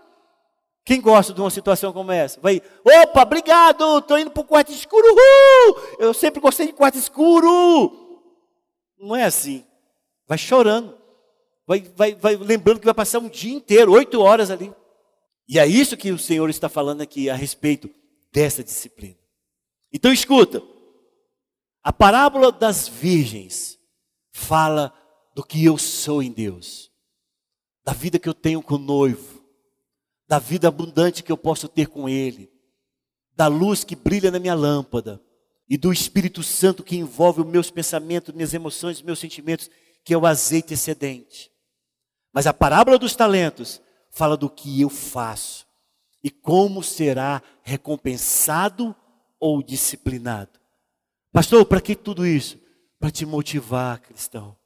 Quem gosta de uma situação como essa? Vai, opa, obrigado, estou indo para o quarto escuro. Uhul! Eu sempre gostei de quarto escuro. Não é assim. Vai chorando. Vai, vai, vai lembrando que vai passar um dia inteiro, oito horas ali. E é isso que o Senhor está falando aqui a respeito dessa disciplina. Então escuta. A parábola das virgens fala do que eu sou em Deus, da vida que eu tenho com o noivo, da vida abundante que eu posso ter com Ele, da luz que brilha na minha lâmpada e do Espírito Santo que envolve os meus pensamentos, minhas emoções, meus sentimentos, que é o azeite excedente. Mas a parábola dos talentos fala do que eu faço e como será recompensado ou disciplinado. Pastor, para que tudo isso? Para te motivar, cristão.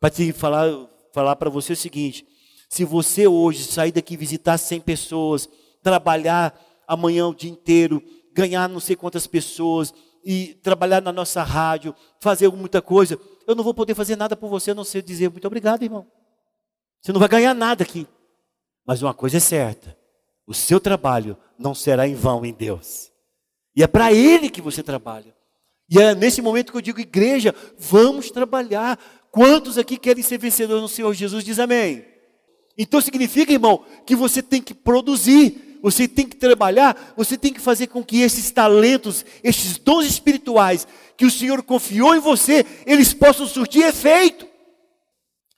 Para te falar, falar para você o seguinte: se você hoje sair daqui visitar 100 pessoas, trabalhar amanhã o dia inteiro, ganhar não sei quantas pessoas e trabalhar na nossa rádio, fazer muita coisa, eu não vou poder fazer nada por você a não ser dizer muito obrigado, irmão. Você não vai ganhar nada aqui. Mas uma coisa é certa: o seu trabalho não será em vão em Deus. E é para Ele que você trabalha. E é nesse momento que eu digo, igreja, vamos trabalhar. Quantos aqui querem ser vencedores no Senhor Jesus? Diz amém. Então significa, irmão, que você tem que produzir, você tem que trabalhar, você tem que fazer com que esses talentos, esses dons espirituais que o Senhor confiou em você, eles possam surtir efeito.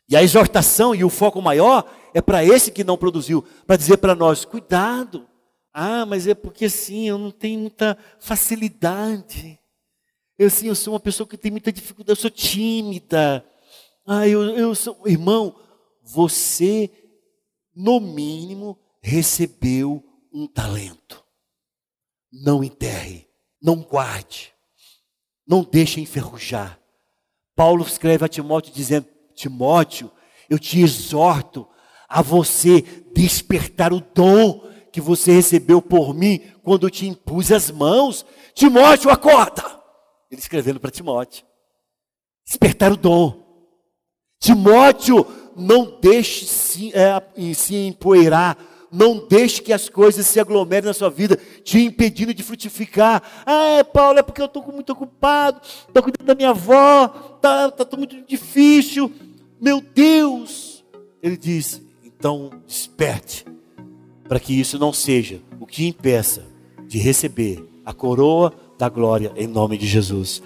E a exortação e o foco maior é para esse que não produziu, para dizer para nós: cuidado. Ah, mas é porque sim, eu não tenho muita facilidade. Eu sim, eu sou uma pessoa que tem muita dificuldade, eu sou tímida. Ah, eu, eu sou. Irmão, você, no mínimo, recebeu um talento. Não enterre, não guarde, não deixe enferrujar. Paulo escreve a Timóteo dizendo: Timóteo, eu te exorto a você despertar o dom que você recebeu por mim quando eu te impus as mãos. Timóteo, acorda! Ele escrevendo para Timóteo. Despertar o dom. Timóteo, não deixe se, é, se empoeirar. Não deixe que as coisas se aglomerem na sua vida, te impedindo de frutificar. Ah, Paulo, é porque eu estou muito ocupado, estou cuidando da minha avó, está tá, tá muito difícil. Meu Deus! Ele diz: então desperte, para que isso não seja o que impeça de receber a coroa da glória em nome de Jesus.